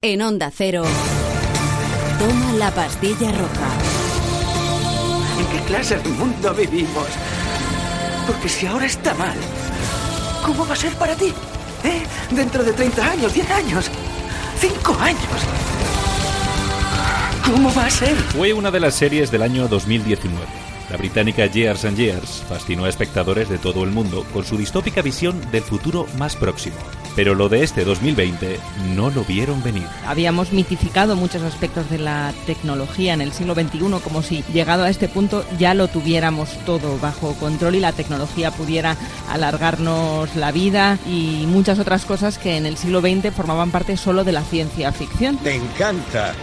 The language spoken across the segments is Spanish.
En Onda Cero, toma la pastilla roja. ¿En qué clase de mundo vivimos? Porque si ahora está mal, ¿cómo va a ser para ti? ¿Eh? Dentro de 30 años, 10 años, 5 años. ¿Cómo va a ser? Fue una de las series del año 2019. La británica Years and Years fascinó a espectadores de todo el mundo con su distópica visión del futuro más próximo. Pero lo de este 2020 no lo vieron venir. Habíamos mitificado muchos aspectos de la tecnología en el siglo XXI como si llegado a este punto ya lo tuviéramos todo bajo control y la tecnología pudiera alargarnos la vida y muchas otras cosas que en el siglo XX formaban parte solo de la ciencia ficción. Te encanta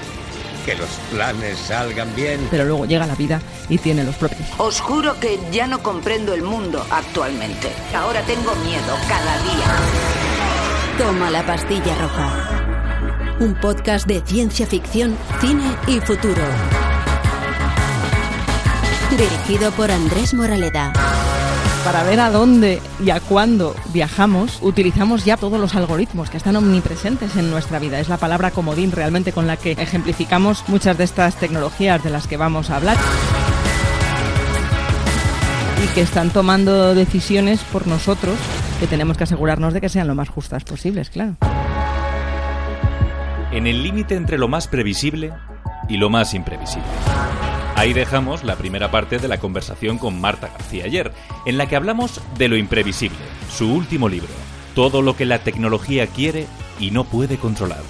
que los planes salgan bien. Pero luego llega la vida y tiene los propios. Os juro que ya no comprendo el mundo actualmente. Ahora tengo miedo cada día. Toma la pastilla roja. Un podcast de ciencia ficción, cine y futuro. Dirigido por Andrés Moraleda. Para ver a dónde y a cuándo viajamos, utilizamos ya todos los algoritmos que están omnipresentes en nuestra vida. Es la palabra comodín realmente con la que ejemplificamos muchas de estas tecnologías de las que vamos a hablar y que están tomando decisiones por nosotros que tenemos que asegurarnos de que sean lo más justas posibles, claro. En el límite entre lo más previsible y lo más imprevisible. Ahí dejamos la primera parte de la conversación con Marta García ayer, en la que hablamos de lo imprevisible, su último libro, todo lo que la tecnología quiere y no puede controlar.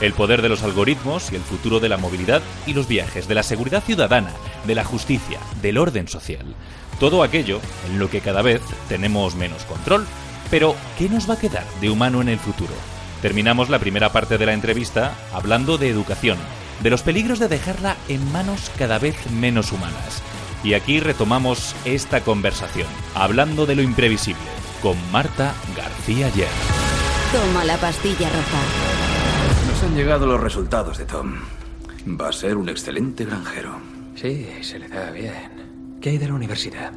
El poder de los algoritmos y el futuro de la movilidad y los viajes, de la seguridad ciudadana, de la justicia, del orden social. Todo aquello en lo que cada vez tenemos menos control. Pero, ¿qué nos va a quedar de humano en el futuro? Terminamos la primera parte de la entrevista hablando de educación, de los peligros de dejarla en manos cada vez menos humanas. Y aquí retomamos esta conversación, hablando de lo imprevisible, con Marta García Yer. Toma la pastilla roja. Nos han llegado los resultados de Tom. Va a ser un excelente granjero. Sí, se le da bien. ¿Qué hay de la universidad?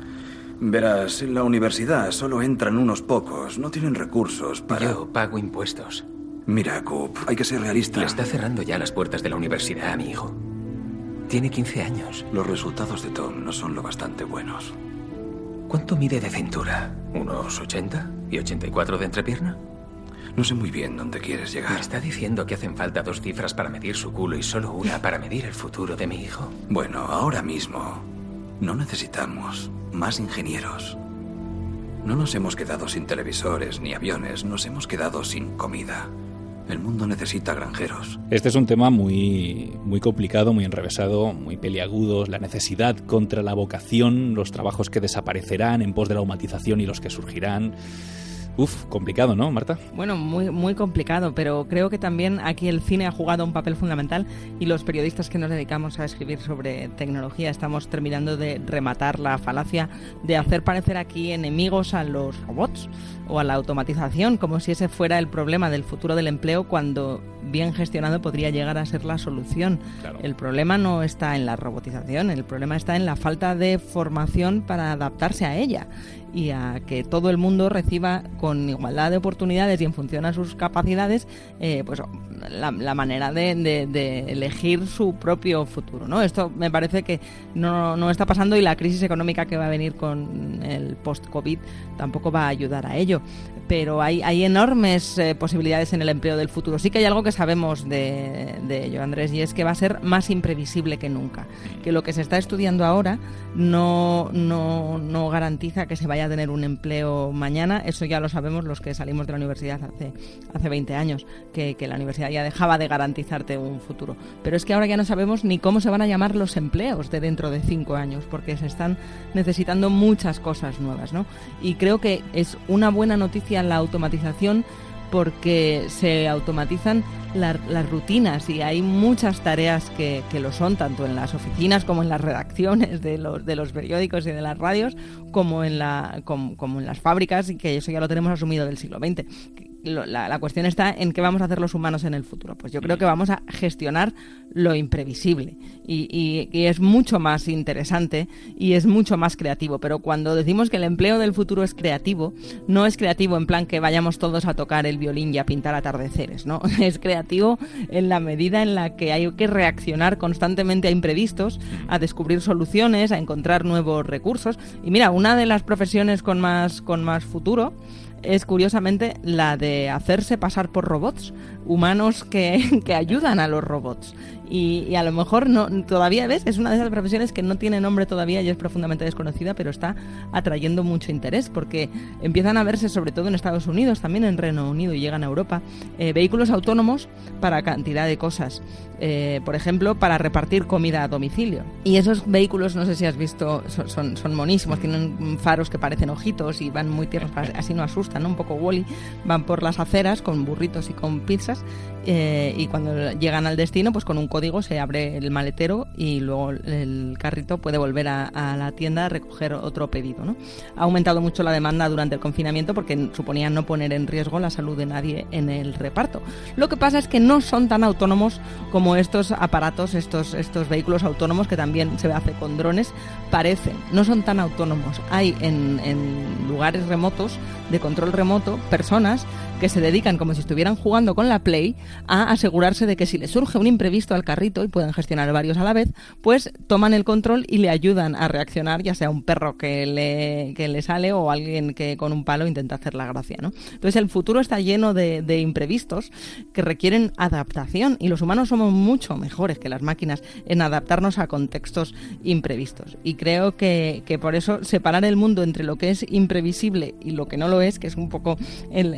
Verás, en la universidad solo entran unos pocos. No tienen recursos para... Yo pago impuestos. Mira, Coop, hay que ser realista. Le está cerrando ya las puertas de la universidad a mi hijo. Tiene 15 años. Los resultados de Tom no son lo bastante buenos. ¿Cuánto mide de cintura? ¿Unos 80 y 84 de entrepierna? No sé muy bien dónde quieres llegar. Me está diciendo que hacen falta dos cifras para medir su culo y solo una para medir el futuro de mi hijo. Bueno, ahora mismo no necesitamos más ingenieros. No nos hemos quedado sin televisores ni aviones, nos hemos quedado sin comida. El mundo necesita granjeros. Este es un tema muy, muy complicado, muy enrevesado, muy peliagudo. La necesidad contra la vocación, los trabajos que desaparecerán en pos de la automatización y los que surgirán. Uf, complicado, ¿no, Marta? Bueno, muy, muy complicado, pero creo que también aquí el cine ha jugado un papel fundamental y los periodistas que nos dedicamos a escribir sobre tecnología estamos terminando de rematar la falacia de hacer parecer aquí enemigos a los robots o a la automatización, como si ese fuera el problema del futuro del empleo cuando bien gestionado podría llegar a ser la solución. El problema no está en la robotización, el problema está en la falta de formación para adaptarse a ella y a que todo el mundo reciba con igualdad de oportunidades y en función a sus capacidades eh, pues la, manera de, elegir su propio futuro ¿no? esto me parece que no, no está pasando y la crisis económica que va a venir con el post-COVID tampoco va a ayudar a ello pero hay, enormes eh, posibilidades en el empleo del futuro. Sí que hay algo que sabemos de, de, Andrés, y es que va a ser más imprevisible que nunca. Que lo que se está estudiando ahora no, no, no garantiza que se vaya a tener un empleo mañana. Eso ya lo sabemos los que salimos de la universidad hace, hace 20 años, que, que la universidad ya dejaba de garantizarte un futuro. Pero es que ahora ya no sabemos ni cómo se van a llamar los empleos de dentro de cinco años, porque se están necesitando muchas cosas nuevas. ¿no? Y creo que es una buena noticia la automatización porque se automatizan las rutinas y hay muchas tareas que, lo son, tanto en las oficinas como en las redacciones de los, de los periódicos y de las radios, como en, la, como, en las fábricas, y que eso ya lo tenemos asumido del siglo XX la, cuestión está en qué vamos a hacer los humanos en el futuro. Pues yo creo que vamos a gestionar lo imprevisible y, es mucho más interesante y es mucho más creativo. Pero cuando decimos que el empleo del futuro es creativo, no es creativo en plan que vayamos todos a tocar el violín y a pintar atardeceres, ¿no? Es creativo en la medida en la que hay que reaccionar constantemente a imprevistos, a descubrir soluciones, a encontrar nuevos recursos. Y mira, una de las profesiones con más, con más futuro es curiosamente la de hacerse pasar por robots, humanos que, que ayudan a los robots. Y, a lo mejor no todavía ves es una de esas profesiones que no tiene nombre todavía y es profundamente desconocida pero está atrayendo mucho interés porque empiezan a verse sobre todo en Estados Unidos también en Reino Unido y llegan a Europa eh, vehículos autónomos para cantidad de cosas. Eh, por ejemplo para repartir comida a domicilio. Y esos vehículos no sé si has visto son, monísimos tienen faros que parecen ojitos y van muy tiernos así no asustan un poco Wally van por las aceras con burritos y con pizzas eh, y cuando llegan al destino, pues con un código se abre el maletero y luego el carrito puede volver a, la tienda a recoger otro pedido. Ha aumentado mucho la demanda durante el confinamiento porque suponía no poner en riesgo la salud de nadie en el reparto. Lo que pasa es que no son tan autónomos como estos aparatos, estos, estos vehículos autónomos que también se hace con drones, parecen. No son tan autónomos. Hay en lugares remotos, de control remoto, personas que se dedican como si estuvieran jugando con la Play a asegurarse de que si le surge un imprevisto al carrito y pueden gestionar varios a la vez, pues toman el control y le ayudan a reaccionar, ya sea un perro que le, que le sale o alguien que con un palo intenta hacer la gracia. ¿no? Entonces el futuro está lleno de, de imprevistos que requieren adaptación y los humanos somos mucho mejores que las máquinas en adaptarnos a contextos imprevistos. Y creo que, que por eso separar el mundo entre lo que es imprevisible y lo que no lo es, que es un poco el,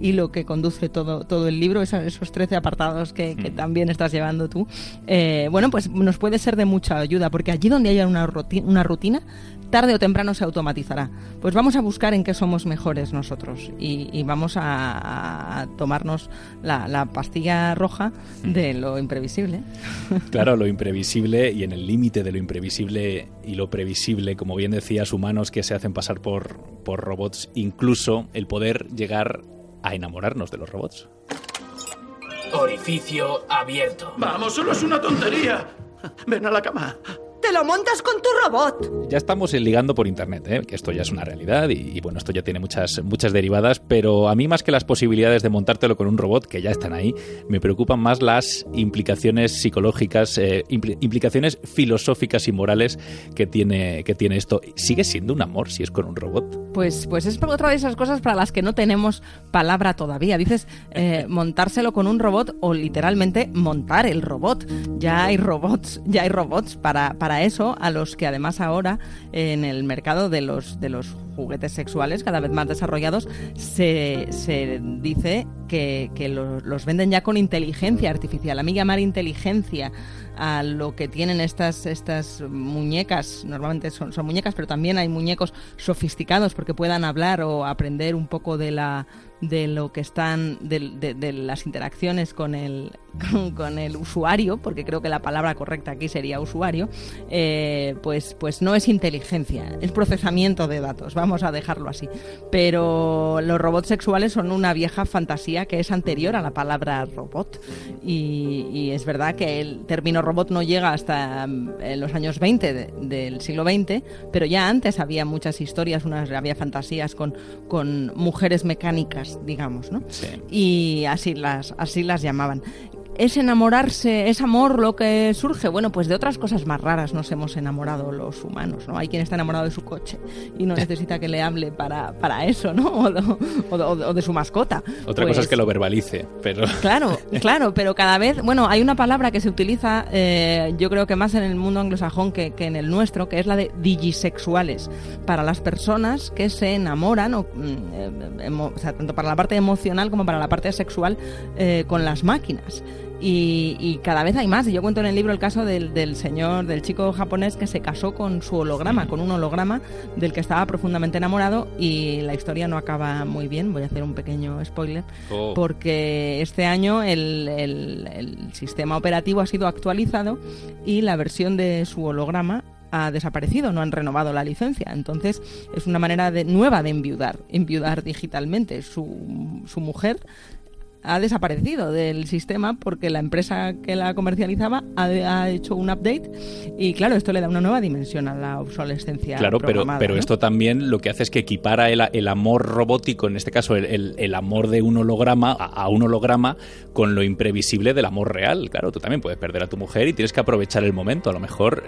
hilo que conduce todo, todo el libro, esos 13 apartados que, mm. también estás llevando tú, eh, bueno, pues nos puede ser de mucha ayuda, porque allí donde haya una, rutina, una rutina tarde o temprano se automatizará. Pues vamos a buscar en qué somos mejores nosotros y, vamos a, tomarnos la, pastilla roja mm. de lo imprevisible. Claro, lo imprevisible y en el límite de lo imprevisible y lo previsible, como bien decías, humanos que se hacen pasar por, por robots, incluso el poder llegar a enamorarnos de los robots. Orificio abierto. Vamos, solo es una tontería. Ven a la cama. ¡Te lo montas con tu robot! Ya estamos ligando por internet, ¿eh? que esto ya es una realidad y, bueno, esto ya tiene muchas, muchas derivadas, pero a mí más que las posibilidades de montártelo con un robot, que ya están ahí, me preocupan más las implicaciones psicológicas, eh, implicaciones filosóficas y morales que tiene, que tiene esto. ¿Sigue siendo un amor si es con un robot? Pues, pues es otra de esas cosas para las que no tenemos palabra todavía. Dices eh, montárselo con un robot o literalmente montar el robot. Ya hay robots, ya hay robots para, para eso a los que además ahora en el mercado de los, de los juguetes sexuales cada vez más desarrollados se, se dice que, los, venden ya con inteligencia artificial. A mí llamar inteligencia a lo que tienen estas, estas muñecas, normalmente son, son muñecas, pero también hay muñecos sofisticados porque puedan hablar o aprender un poco de la de lo que están, de, las interacciones con el, con, el usuario, porque creo que la palabra correcta aquí sería usuario, eh, pues, pues no es inteligencia, es procesamiento de datos, vamos a dejarlo así. Pero los robots sexuales son una vieja fantasía que es anterior a la palabra robot. Y, es verdad que el término robot no llega hasta mm, los años 20 del siglo XX, pero ya antes había muchas historias, unas, había fantasías con, con mujeres mecánicas digamos, ¿no? Y así las, así las llamaban es enamorarse, es amor lo que surge. Bueno, pues de otras cosas más raras nos hemos enamorado los humanos, ¿no? Hay quien está enamorado de su coche y no necesita que le hable para, para eso, ¿no? O, de su mascota. Otra cosa es pues que lo verbalice, pero... Claro, claro, pero cada vez, bueno, hay una palabra que se utiliza, eh, yo creo que más en el mundo anglosajón que, que, en el nuestro, que es la de digisexuales, para las personas que se enamoran, o, mm, eh, o sea, tanto para la parte emocional como para la parte sexual, eh, con las máquinas. Y, cada vez hay más. Y yo cuento en el libro el caso del, señor, del chico japonés que se casó con su holograma, con un holograma del que estaba profundamente enamorado y la historia no acaba muy bien. Voy a hacer un pequeño spoiler. Oh. Porque este año el, el sistema operativo ha sido actualizado y la versión de su holograma ha desaparecido, no han renovado la licencia. Entonces es una manera de, nueva de enviudar, enviudar digitalmente. Su, su mujer ha desaparecido del sistema porque la empresa que la comercializaba ha, hecho un update y claro, esto le da una nueva dimensión a la obsolescencia. Claro, pero, pero esto también lo que hace es que equipara el, el amor robótico, en este caso el, el, amor de un holograma a, un holograma con lo imprevisible del amor real. Claro, tú también puedes perder a tu mujer y tienes que aprovechar el momento. A lo mejor,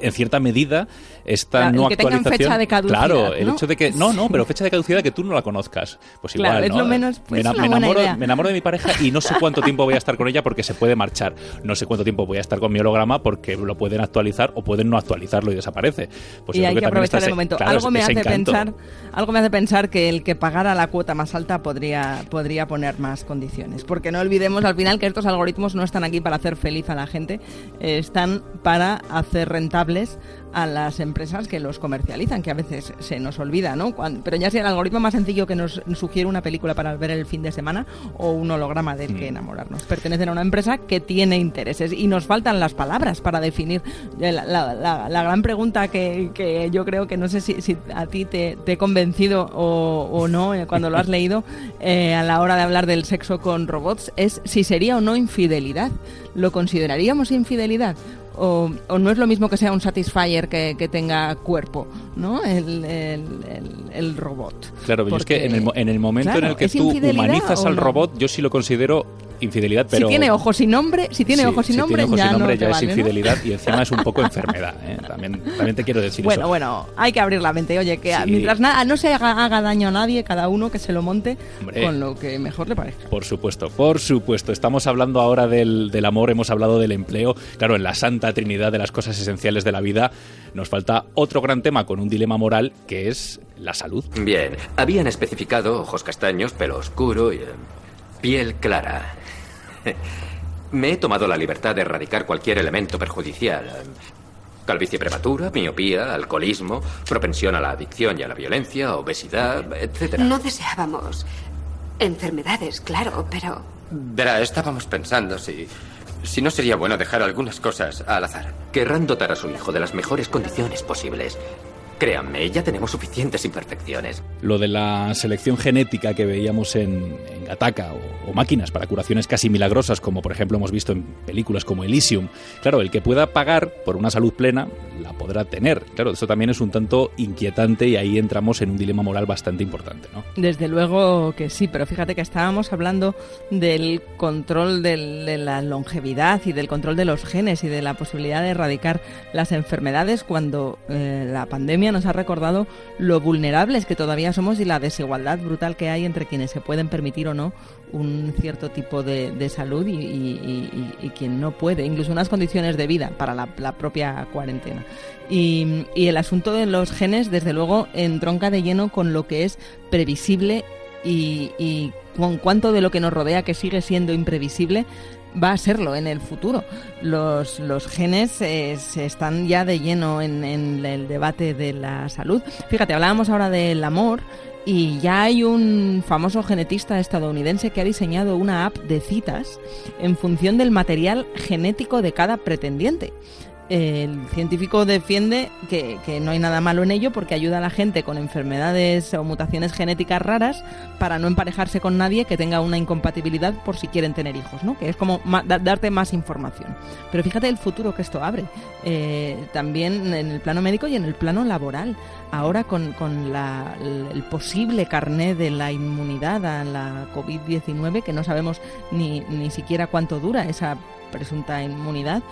en cierta medida, esta no actualización... fecha de caducidad, claro, el hecho de que... No, no, pero fecha de caducidad que tú no la conozcas. Pues igual, claro, es lo menos... Pues me, enamoro, me enamoro de mi pareja y no sé cuánto tiempo voy a estar con ella porque se puede marchar. No sé cuánto tiempo voy a estar con mi holograma porque lo pueden actualizar o pueden no actualizarlo y desaparece. Pues y hay que, aprovechar el momento. algo me hace pensar, algo me hace pensar que el que pagara la cuota más alta podría podría poner más condiciones, porque no olvidemos al final que estos algoritmos no están aquí para hacer feliz a la gente, están para hacer rentables a las empresas que los comercializan, que a veces se nos olvida, ¿no? pero ya sea el algoritmo más sencillo que nos sugiere una película para ver el fin de semana o un holograma del que mm. enamorarnos. Pertenecen a una empresa que tiene intereses y nos faltan las palabras para definir. La, gran pregunta que, yo creo que no sé si, a ti te, he convencido o, no eh, cuando lo has leído eh, a la hora de hablar del sexo con robots es si sería o no infidelidad. ¿Lo consideraríamos infidelidad? o, no es lo mismo que sea un Satisfyer que, que tenga cuerpo, ¿no? El, el, el, robot. Claro, pero es que en el, en el momento en el que tú humanizas al robot, yo sí lo considero infidelidad, pero... Si tiene ojos y nombre, si tiene ojos y nombre, ya, no ya es infidelidad y encima es un poco enfermedad. ¿eh? También, también te quiero decir bueno, eso. Bueno, bueno, hay que abrir la mente. Oye, que mientras nada, no se haga, daño a nadie, cada uno que se lo monte con lo que mejor le parezca. Por supuesto, por supuesto. Estamos hablando ahora del, del amor, hemos hablado del empleo. Claro, en la santa trinidad de las cosas esenciales de la vida nos falta otro gran tema con un dilema moral que es la salud. Bien, habían especificado ojos castaños, pelo oscuro y eh, piel clara. Me he tomado la libertad de erradicar cualquier elemento perjudicial. Calvicie prematura, miopía, alcoholismo, propensión a la adicción y a la violencia, obesidad, etc. No deseábamos enfermedades, claro, pero... Verá, estábamos pensando si... Si no sería bueno dejar algunas cosas al azar. Querrán dotar a su hijo de las mejores condiciones posibles. Créanme, ya tenemos suficientes imperfecciones. Lo de la selección genética que veíamos en, en Gataka o, máquinas para curaciones casi milagrosas, como por ejemplo hemos visto en películas como Elysium. Claro, el que pueda pagar por una salud plena la podrá tener. Claro, eso también es un tanto inquietante y ahí entramos en un dilema moral bastante importante, ¿no? Desde luego que sí, pero fíjate que estábamos hablando del control de la longevidad y del control de los genes y de la posibilidad de erradicar las enfermedades cuando eh, la pandemia nos ha recordado lo vulnerables que todavía somos y la desigualdad brutal que hay entre quienes se pueden permitir o no un cierto tipo de, salud y, quien no puede, incluso unas condiciones de vida para la, propia cuarentena. Y, el asunto de los genes, desde luego, entronca de lleno con lo que es previsible y, con cuánto de lo que nos rodea que sigue siendo imprevisible va a serlo en el futuro. Los, los genes eh, se están ya de lleno en, en, el debate de la salud. Fíjate, hablábamos ahora del amor y ya hay un famoso genetista estadounidense que ha diseñado una app de citas en función del material genético de cada pretendiente el científico defiende que, no hay nada malo en ello porque ayuda a la gente con enfermedades o mutaciones genéticas raras para no emparejarse con nadie que tenga una incompatibilidad por si quieren tener hijos, ¿no? Que es como darte más información. Pero fíjate el futuro que esto abre, eh, también en el plano médico y en el plano laboral. Ahora con, el posible carné de la inmunidad a la COVID-19, que no sabemos ni, ni siquiera cuánto dura esa presunta inmunidad,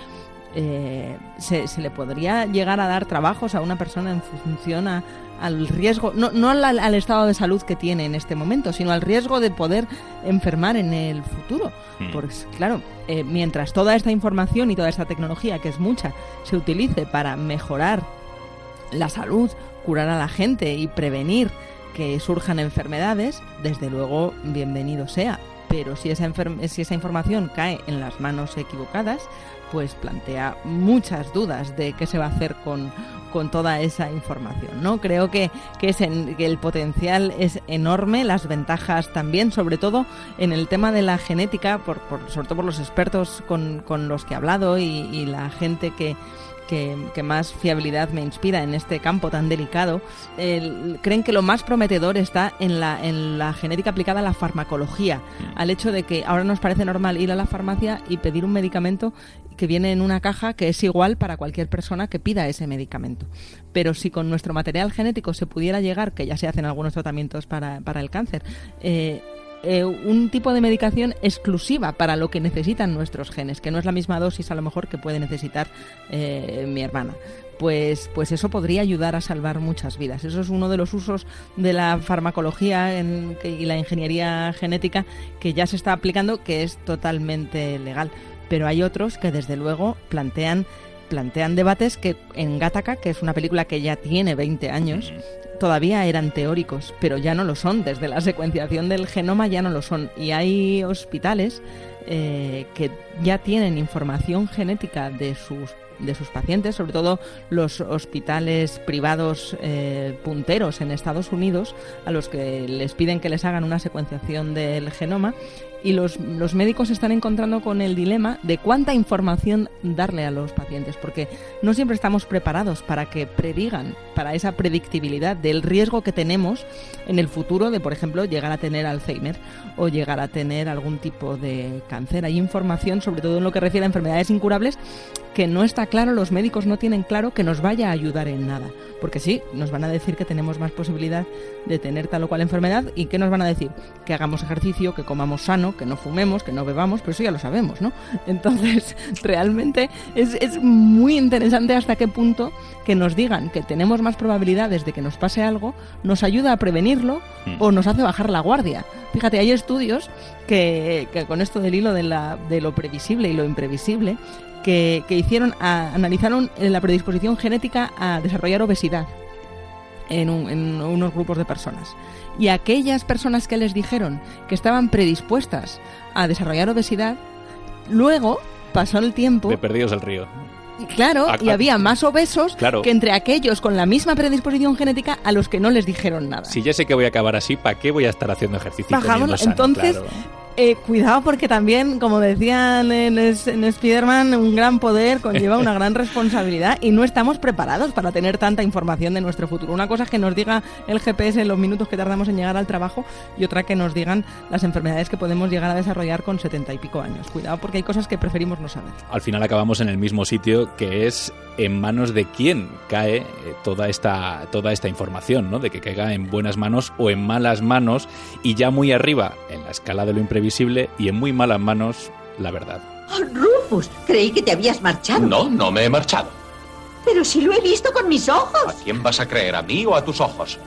eh, se, le podría llegar a dar trabajos a una persona en función al riesgo, no, no al, estado de salud que tiene en este momento, sino al riesgo de poder enfermar en el futuro. Hmm. Porque, claro, eh, mientras toda esta información y toda esta tecnología, que es mucha, se utilice para mejorar la salud, curar a la gente y prevenir que surjan enfermedades, desde luego, bienvenido sea. Pero si esa, si esa información cae en las manos equivocadas, pues plantea muchas dudas de qué se va a hacer con, con toda esa información. ¿no? Creo que, que, es el potencial es enorme, las ventajas también, sobre todo en el tema de la genética, por, sobre todo por los expertos con, con los que he hablado y la gente que, que, más fiabilidad me inspira en este campo tan delicado, creen que lo más prometedor está en la, en la genética aplicada a la farmacología, mm. al hecho de que ahora nos parece normal ir a la farmacia y pedir un medicamento que viene en una caja que es igual para cualquier persona que pida ese medicamento. Pero si con nuestro material genético se pudiera llegar, que ya se hacen algunos tratamientos para, para el cáncer, eh, eh, un tipo de medicación exclusiva para lo que necesitan nuestros genes, que no es la misma dosis a lo mejor que puede necesitar eh, mi hermana. Pues, pues eso podría ayudar a salvar muchas vidas. Eso es uno de los usos de la farmacología y la ingeniería genética que ya se está aplicando, que es totalmente legal. Pero hay otros que desde luego plantean plantean debates que en Gattaca, que es una película que ya tiene 20 años, todavía eran teóricos, pero ya no lo son. Desde la secuenciación del genoma ya no lo son. Y hay hospitales eh, que ya tienen información genética de sus de sus pacientes, sobre todo los hospitales privados eh, punteros en Estados Unidos, a los que les piden que les hagan una secuenciación del genoma y los, los, médicos están encontrando con el dilema de cuánta información darle a los pacientes, porque no siempre estamos preparados para que predigan, para esa predictibilidad del riesgo que tenemos en el futuro de, por ejemplo, llegar a tener Alzheimer o llegar a tener algún tipo de cáncer. Hay información, sobre todo en lo que refiere a enfermedades incurables, que no está claro, los médicos no tienen claro que nos vaya a ayudar en nada. Porque sí, nos van a decir que tenemos más posibilidad de tener tal o cual enfermedad y ¿qué nos van a decir? Que hagamos ejercicio, que comamos sano, que no fumemos, que no bebamos, pero eso ya lo sabemos, ¿no? Entonces, realmente es, es muy interesante hasta qué punto que nos digan que tenemos más probabilidades de que nos pase algo, nos ayuda a prevenirlo mm. o nos hace bajar la guardia. Fíjate, hay estudios que, que con esto del hilo de, la, de lo previsible y lo imprevisible, que, hicieron, analizaron la predisposición genética a desarrollar obesidad en, en, unos grupos de personas. Y aquellas personas que les dijeron que estaban predispuestas a desarrollar obesidad, luego pasó el tiempo. De perdidos el río. Claro, y había más obesos que entre aquellos con la misma predisposición genética a los que no les dijeron nada. Si ya sé que voy a acabar así, ¿para qué voy a estar haciendo ejercicio? Bajamos, entonces, eh, cuidado porque también, como decían en, en Spider-Man, un gran poder conlleva una gran responsabilidad y no estamos preparados para tener tanta información de nuestro futuro. Una cosa es que nos diga el GPS en los minutos que tardamos en llegar al trabajo y otra que nos digan las enfermedades que podemos llegar a desarrollar con setenta y pico años. Cuidado porque hay cosas que preferimos no saber. Al final acabamos en el mismo sitio que es en manos de quién cae eh, toda esta, toda esta información, ¿no? De que caiga en buenas manos o en malas manos y ya muy arriba en la escala de lo imprevisible y en muy malas manos la verdad. Oh, Rufus, creí que te habías marchado. No, no me he marchado. Pero si lo he visto con mis ojos. ¿A quién vas a creer, a mí o a tus ojos?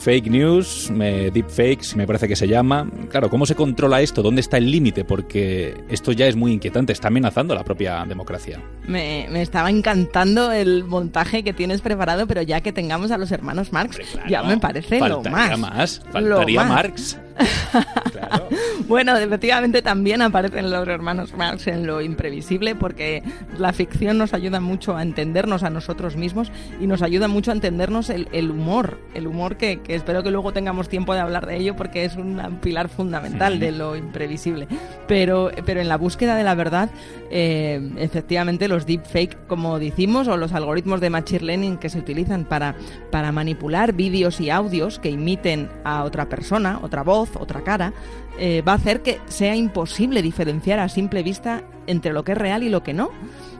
Fake news, me, deepfakes, me parece que se llama. Claro, ¿cómo se controla esto? ¿Dónde está el límite? Porque esto ya es muy inquietante, está amenazando la propia democracia. Me, estaba encantando el montaje que tienes preparado, pero ya que tengamos a los hermanos Marx, ya me parece lo más. más. Faltaría Marx. bueno, efectivamente también aparecen los hermanos Marx en lo imprevisible porque la ficción nos ayuda mucho a entendernos a nosotros mismos y nos ayuda mucho a entendernos el, humor, el humor que, espero que luego tengamos tiempo de hablar de ello porque es un pilar fundamental de lo imprevisible. Pero, pero en la búsqueda de la verdad, eh, efectivamente los deepfake, como decimos, o los algoritmos de machine learning que se utilizan para, para manipular vídeos y audios que imiten a otra persona, otra voz, otra cara, eh, va a hacer que sea imposible diferenciar a simple vista entre lo que es real y lo que no.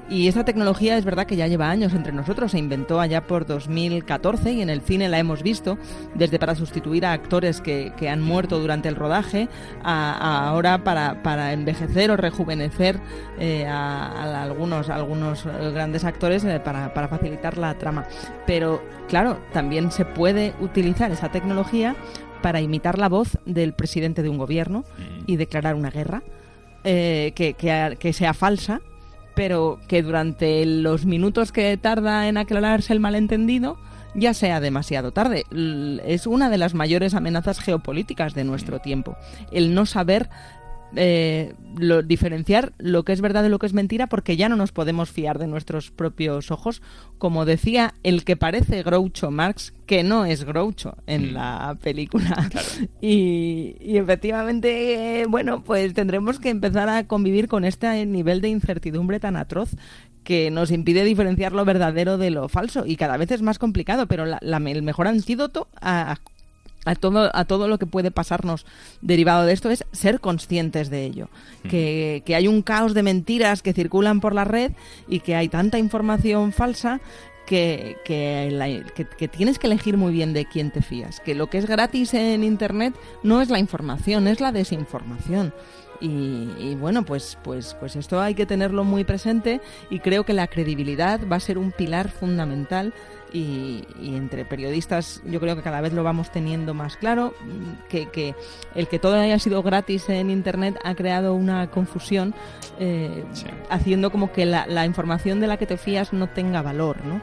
Y esta tecnología es verdad que ya lleva años entre nosotros, se inventó allá por 2014 y en el cine la hemos visto, desde para sustituir a actores que, han muerto durante el rodaje, a, ahora para, envejecer o rejuvenecer eh, a, algunos, algunos grandes actores eh, para, para facilitar la trama. Pero claro, también se puede utilizar esa tecnología para imitar la voz del presidente de un gobierno mm. y declarar una guerra eh, que, que, sea falsa, pero que durante los minutos que tarda en aclararse el malentendido ya sea demasiado tarde. Es una de las mayores amenazas geopolíticas de nuestro mm. tiempo, el no saber eh, lo, diferenciar lo que es verdad de lo que es mentira porque ya no nos podemos fiar de nuestros propios ojos, como decía el que parece Groucho Marx, que no es Groucho en mm. la película. Y, y, efectivamente, bueno, pues tendremos que empezar a convivir con este nivel de incertidumbre tan atroz que nos impide diferenciar lo verdadero de lo falso y cada vez es más complicado, pero el mejor antídoto a, a todo, a todo lo que puede pasarnos derivado de esto es ser conscientes de ello. Que, que, hay un caos de mentiras que circulan por la red y que hay tanta información falsa que, que, que, tienes que elegir muy bien de quién te fías. Que lo que es gratis en Internet no es la información, es la desinformación. Y, bueno, pues, pues, pues esto hay que tenerlo muy presente y creo que la credibilidad va a ser un pilar fundamental y, entre periodistas yo creo que cada vez lo vamos teniendo más claro, que, que el que todo haya sido gratis en Internet ha creado una confusión eh, haciendo como que la, la información de la que te fías no tenga valor, ¿no?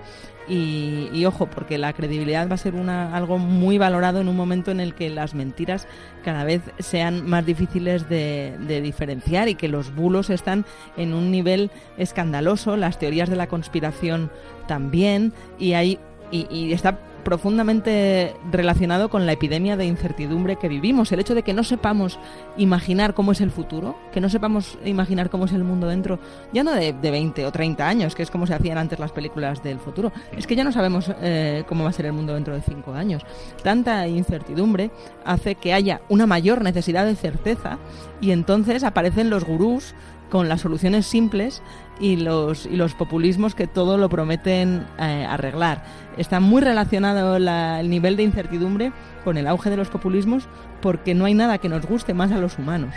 Y, ojo, porque la credibilidad va a ser una, algo muy valorado en un momento en el que las mentiras cada vez sean más difíciles de, diferenciar y que los bulos están en un nivel escandaloso, las teorías de la conspiración también, y hay y, y, está profundamente relacionado con la epidemia de incertidumbre que vivimos. El hecho de que no sepamos imaginar cómo es el futuro, que no sepamos imaginar cómo es el mundo dentro, ya no de, 20 o 30 años, que es como se hacían antes las películas del futuro, es que ya no sabemos eh, cómo va a ser el mundo dentro de 5 años. Tanta incertidumbre hace que haya una mayor necesidad de certeza y entonces aparecen los gurús con las soluciones simples y los, y los populismos que todo lo prometen eh, arreglar. Está muy relacionado el nivel de incertidumbre con el auge de los populismos porque no hay nada que nos guste más a los humanos.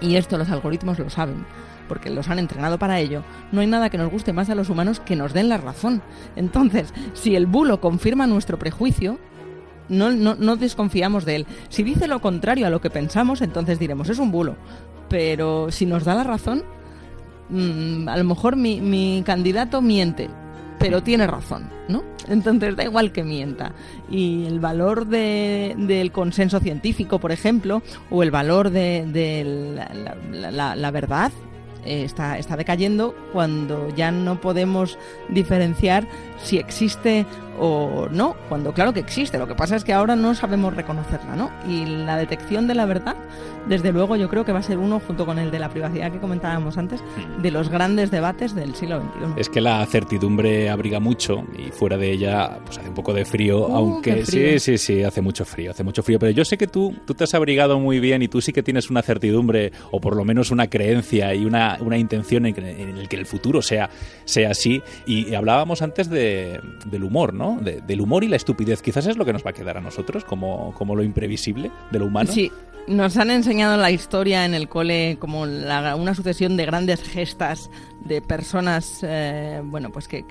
Y esto los algoritmos lo saben porque los han entrenado para ello, no hay nada que nos guste más a los humanos que nos den la razón. Entonces, si el bulo confirma nuestro prejuicio, no, no, no, desconfiamos de él. Si dice lo contrario a lo que pensamos, entonces diremos, es un bulo. Pero si nos da la razón, Mm, a lo mejor mi, mi candidato miente, pero tiene razón, ¿no? Entonces da igual que mienta. Y el valor de, del consenso científico, por ejemplo, o el valor de, la, verdad, eh, está, está decayendo cuando ya no podemos diferenciar si existe o no, cuando claro que existe. Lo que pasa es que ahora no sabemos reconocerla, ¿no? Y la detección de la verdad, desde luego, yo creo que va a ser uno, junto con el de la privacidad que comentábamos antes, mm. de los grandes debates del siglo XXI. Es que la certidumbre abriga mucho y fuera de ella pues hace un poco de frío, uh, aunque sí, sí, sí, hace mucho frío, hace mucho frío. Pero yo sé que tú, tú te has abrigado muy bien y tú sí que tienes una certidumbre o por lo menos una creencia y una, una intención en, en el que el futuro sea, sea así. Y hablábamos antes de, del humor, ¿no? del humor y la estupidez. Quizás es lo que nos va a quedar a nosotros como, como lo imprevisible de lo humano. Sí, nos han enseñado la historia en el cole como una sucesión de grandes gestas de personas, eh, bueno, pues que,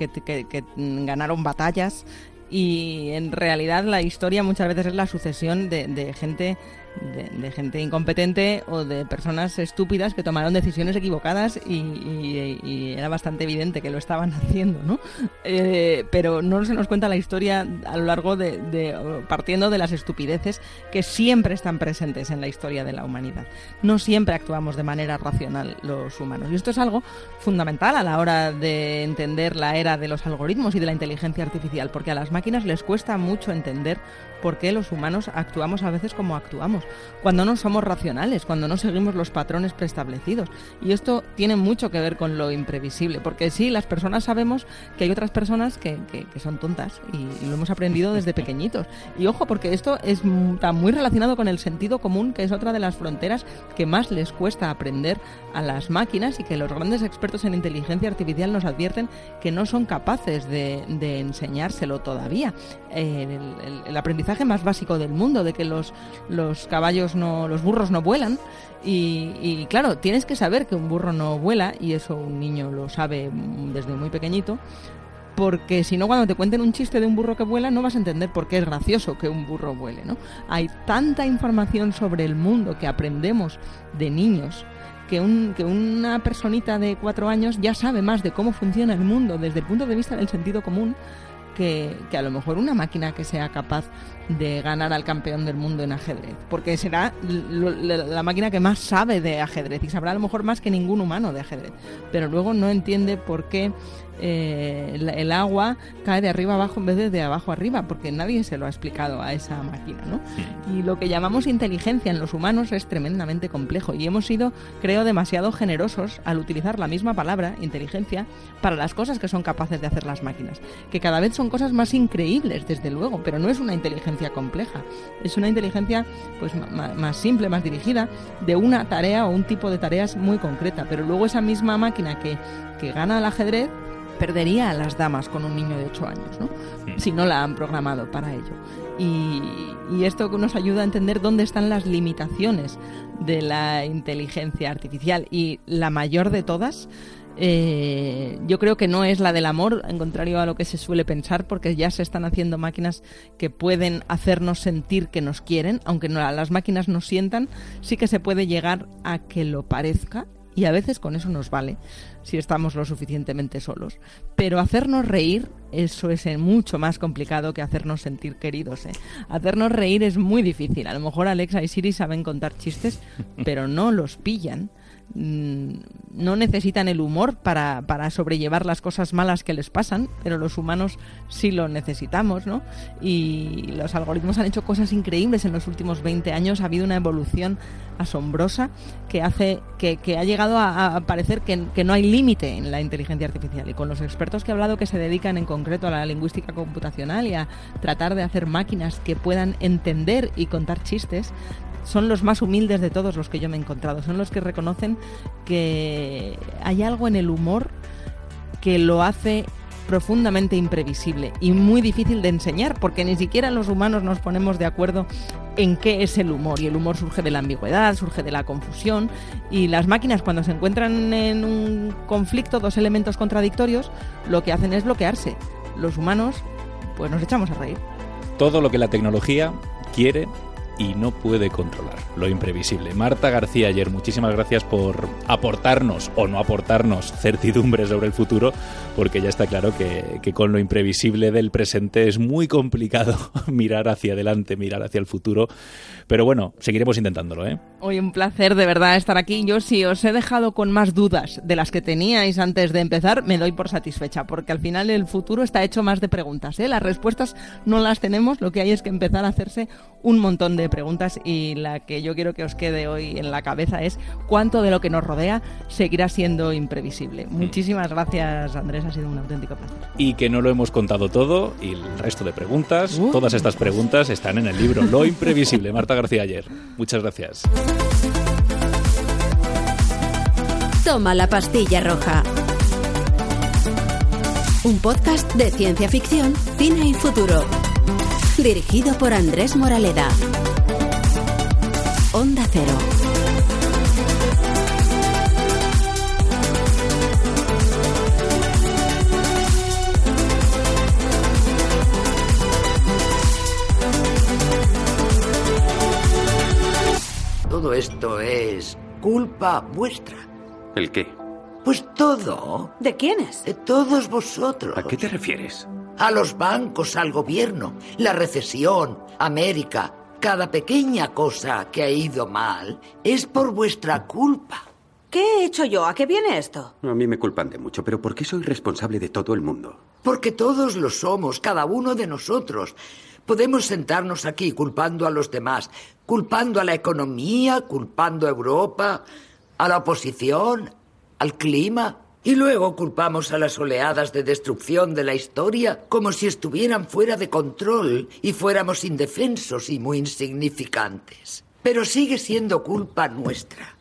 ganaron batallas y en realidad la historia muchas veces es la sucesión de gente de, gente incompetente o de personas estúpidas que tomaron decisiones equivocadas y, era bastante evidente que lo estaban haciendo, ¿no? Eh, pero no se nos cuenta la historia a lo largo de, partiendo de las estupideces que siempre están presentes en la historia de la humanidad. No siempre actuamos de manera racional los humanos y esto es algo fundamental a la hora de entender la era de los algoritmos y de la inteligencia artificial, porque a las máquinas les cuesta mucho entender por qué los humanos actuamos a veces como actuamos, cuando no somos racionales, cuando no seguimos los patrones preestablecidos. Y esto tiene mucho que ver con lo imprevisible, porque sí, las personas sabemos que hay otras personas que, son tontas y, lo hemos aprendido desde pequeñitos. Y ojo, porque esto es, está muy relacionado con el sentido común, que es otra de las fronteras que más les cuesta aprender a las máquinas y que los grandes expertos en inteligencia artificial nos advierten que no son capaces de, enseñárselo todavía. el, el aprendizaje más básico del mundo, de que los, los caballos no, los burros no vuelan. Y, claro, tienes que saber que un burro no vuela, y eso un niño lo sabe desde muy pequeñito, porque si no, cuando te cuenten un chiste de un burro que vuela, no vas a entender por qué es gracioso que un burro vuele, ¿no? Hay tanta información sobre el mundo que aprendemos de niños que, un, que una personita de cuatro años ya sabe más de cómo funciona el mundo desde el punto de vista del sentido común que, a lo mejor una máquina que sea capaz de ganar al campeón del mundo en ajedrez, porque será la máquina que más sabe de ajedrez y sabrá a lo mejor más que ningún humano de ajedrez, pero luego no entiende por qué eh, el, agua cae de arriba abajo en vez de de abajo arriba, porque nadie se lo ha explicado a esa máquina, ¿no? Y lo que llamamos inteligencia en los humanos es tremendamente complejo y hemos sido, creo, demasiado generosos al utilizar la misma palabra, inteligencia, para las cosas que son capaces de hacer las máquinas, que cada vez son cosas más increíbles, desde luego, pero no es una inteligencia compleja, es una inteligencia pues más simple, más dirigida, de una tarea o un tipo de tareas muy concreta, pero luego esa misma máquina que, que gana el ajedrez perdería a las damas con un niño de 8 años, ¿no? Mm. si no la han programado para ello. Y, y, esto nos ayuda a entender dónde están las limitaciones de la inteligencia artificial. Y la mayor de todas, eh, yo creo que no es la del amor, en contrario a lo que se suele pensar, porque ya se están haciendo máquinas que pueden hacernos sentir que nos quieren, aunque no, las máquinas nos sientan, sí que se puede llegar a que lo parezca y a veces con eso nos vale si estamos lo suficientemente solos. Pero hacernos reír, eso es mucho más complicado que hacernos sentir queridos. ¿eh? Hacernos reír es muy difícil. A lo mejor Alexa y Siri saben contar chistes, pero no los pillan. Mm, no necesitan el humor para, para, sobrellevar las cosas malas que les pasan, pero los humanos sí lo necesitamos, ¿no? Y los algoritmos han hecho cosas increíbles en los últimos 20 años, ha habido una evolución asombrosa que hace que, ha llegado a, parecer que, no hay límite en la inteligencia artificial y con los expertos que he hablado que se dedican en concreto a la lingüística computacional y a tratar de hacer máquinas que puedan entender y contar chistes son los más humildes de todos los que yo me he encontrado. Son los que reconocen que hay algo en el humor que lo hace profundamente imprevisible y muy difícil de enseñar, porque ni siquiera los humanos nos ponemos de acuerdo en qué es el humor. Y el humor surge de la ambigüedad, surge de la confusión. Y las máquinas, cuando se encuentran en un conflicto, dos elementos contradictorios, lo que hacen es bloquearse. Los humanos, pues nos echamos a reír. Todo lo que la tecnología quiere y no puede controlar lo imprevisible. Marta García ayer, muchísimas gracias por aportarnos o no aportarnos certidumbre sobre el futuro, porque ya está claro que, que, con lo imprevisible del presente es muy complicado mirar hacia adelante, mirar hacia el futuro. Pero bueno, seguiremos intentándolo, ¿eh? Hoy un placer de verdad estar aquí. Yo si os he dejado con más dudas de las que teníais antes de empezar, me doy por satisfecha, porque al final el futuro está hecho más de preguntas. ¿eh? Las respuestas no las tenemos, lo que hay es que empezar a hacerse un montón de preguntas y la que yo quiero que os quede hoy en la cabeza es cuánto de lo que nos rodea seguirá siendo imprevisible. Muchísimas gracias Andrés, ha sido un auténtico placer. Y que no lo hemos contado todo y el resto de preguntas, uh. todas estas preguntas están en el libro Lo Imprevisible, Marta García ayer. Muchas gracias. Toma la pastilla roja. Un podcast de ciencia ficción, cine y futuro. Dirigido por Andrés Moraleda. Onda Cero. Esto es culpa vuestra. ¿El qué? Pues todo. ¿De quiénes? De todos vosotros. ¿A qué te refieres? A los bancos, al gobierno, la recesión, América. Cada pequeña cosa que ha ido mal es por vuestra culpa. ¿Qué he hecho yo? ¿A qué viene esto? A mí me culpan de mucho, pero ¿por qué soy responsable de todo el mundo? Porque todos lo somos, cada uno de nosotros. Podemos sentarnos aquí culpando a los demás, culpando a la economía, culpando a Europa, a la oposición, al clima, y luego culpamos a las oleadas de destrucción de la historia como si estuvieran fuera de control y fuéramos indefensos y muy insignificantes. Pero sigue siendo culpa nuestra.